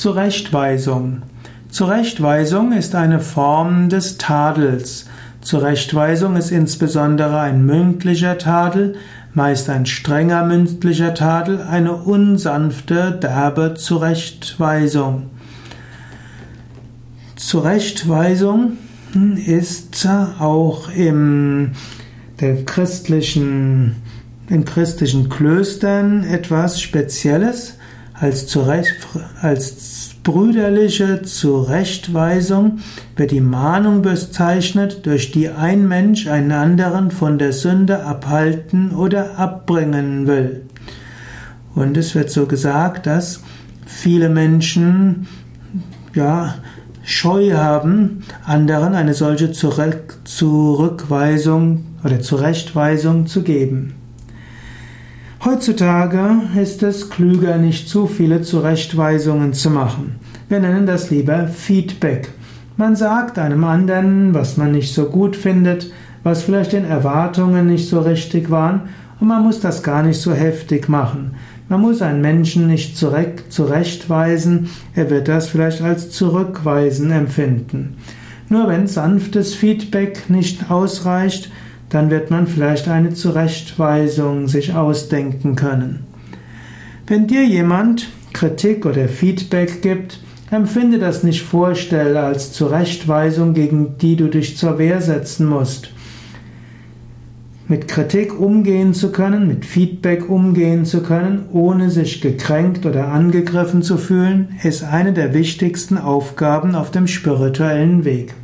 Zurechtweisung. Zurechtweisung ist eine Form des Tadels. Zurechtweisung ist insbesondere ein mündlicher Tadel, meist ein strenger mündlicher Tadel, eine unsanfte, derbe Zurechtweisung. Zurechtweisung ist auch im der christlichen, in christlichen Klöstern etwas Spezielles als, zurecht, als brüderliche Zurechtweisung wird die Mahnung bezeichnet, durch die ein Mensch einen anderen von der Sünde abhalten oder abbringen will. Und es wird so gesagt, dass viele Menschen ja Scheu haben, anderen eine solche Zurückweisung oder Zurechtweisung zu geben. Heutzutage ist es klüger, nicht zu viele Zurechtweisungen zu machen. Wir nennen das lieber Feedback. Man sagt einem anderen, was man nicht so gut findet, was vielleicht den Erwartungen nicht so richtig waren, und man muss das gar nicht so heftig machen. Man muss einen Menschen nicht zurechtweisen, er wird das vielleicht als zurückweisen empfinden. Nur wenn sanftes Feedback nicht ausreicht, dann wird man vielleicht eine Zurechtweisung sich ausdenken können. Wenn dir jemand Kritik oder Feedback gibt, empfinde das nicht vorstell als Zurechtweisung, gegen die du dich zur Wehr setzen musst. Mit Kritik umgehen zu können, mit Feedback umgehen zu können, ohne sich gekränkt oder angegriffen zu fühlen, ist eine der wichtigsten Aufgaben auf dem spirituellen Weg.